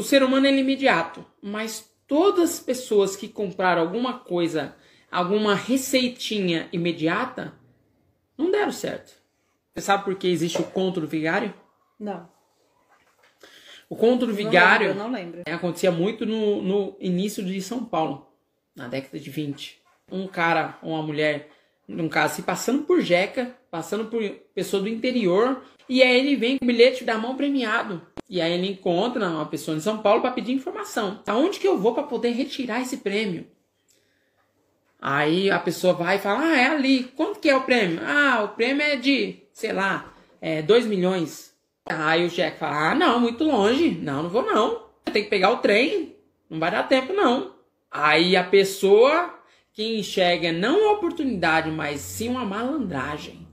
O ser humano é imediato, mas todas as pessoas que compraram alguma coisa, alguma receitinha imediata, não deram certo. Você sabe por que existe o conto do vigário? Não. O conto do vigário Eu não lembro. é, acontecia muito no, no início de São Paulo, na década de 20. Um cara ou uma mulher, num caso, se passando por jeca, passando por pessoa do interior, e aí ele vem com o bilhete da mão premiado. E aí ele encontra uma pessoa em São Paulo para pedir informação. Aonde que eu vou para poder retirar esse prêmio? Aí a pessoa vai e fala: Ah, é ali. Quanto que é o prêmio? Ah, o prêmio é de, sei lá, é 2 milhões. Aí o Jack fala: Ah, não, muito longe. Não, não vou não. Tem que pegar o trem. Não vai dar tempo, não. Aí a pessoa que enxerga não uma oportunidade, mas sim uma malandragem.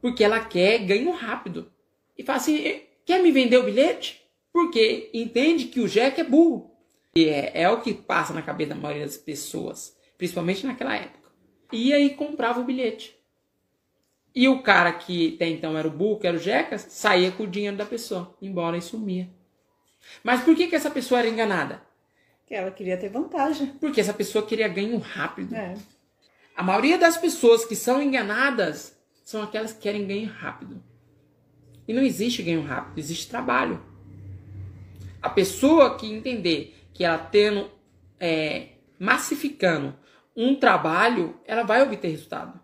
Porque ela quer ganho rápido. E fala assim: quer me vender o bilhete? Porque entende que o Jack é burro. E é, é o que passa na cabeça da maioria das pessoas, principalmente naquela época. E aí comprava o bilhete. E o cara que até então era o burro, que era o Jeca, saía com o dinheiro da pessoa, embora e sumia. Mas por que, que essa pessoa era enganada? Que ela queria ter vantagem. Porque essa pessoa queria ganho rápido. É. A maioria das pessoas que são enganadas são aquelas que querem ganho rápido. E não existe ganho rápido, existe trabalho. A pessoa que entender que ela tendo, é, massificando um trabalho, ela vai obter resultado.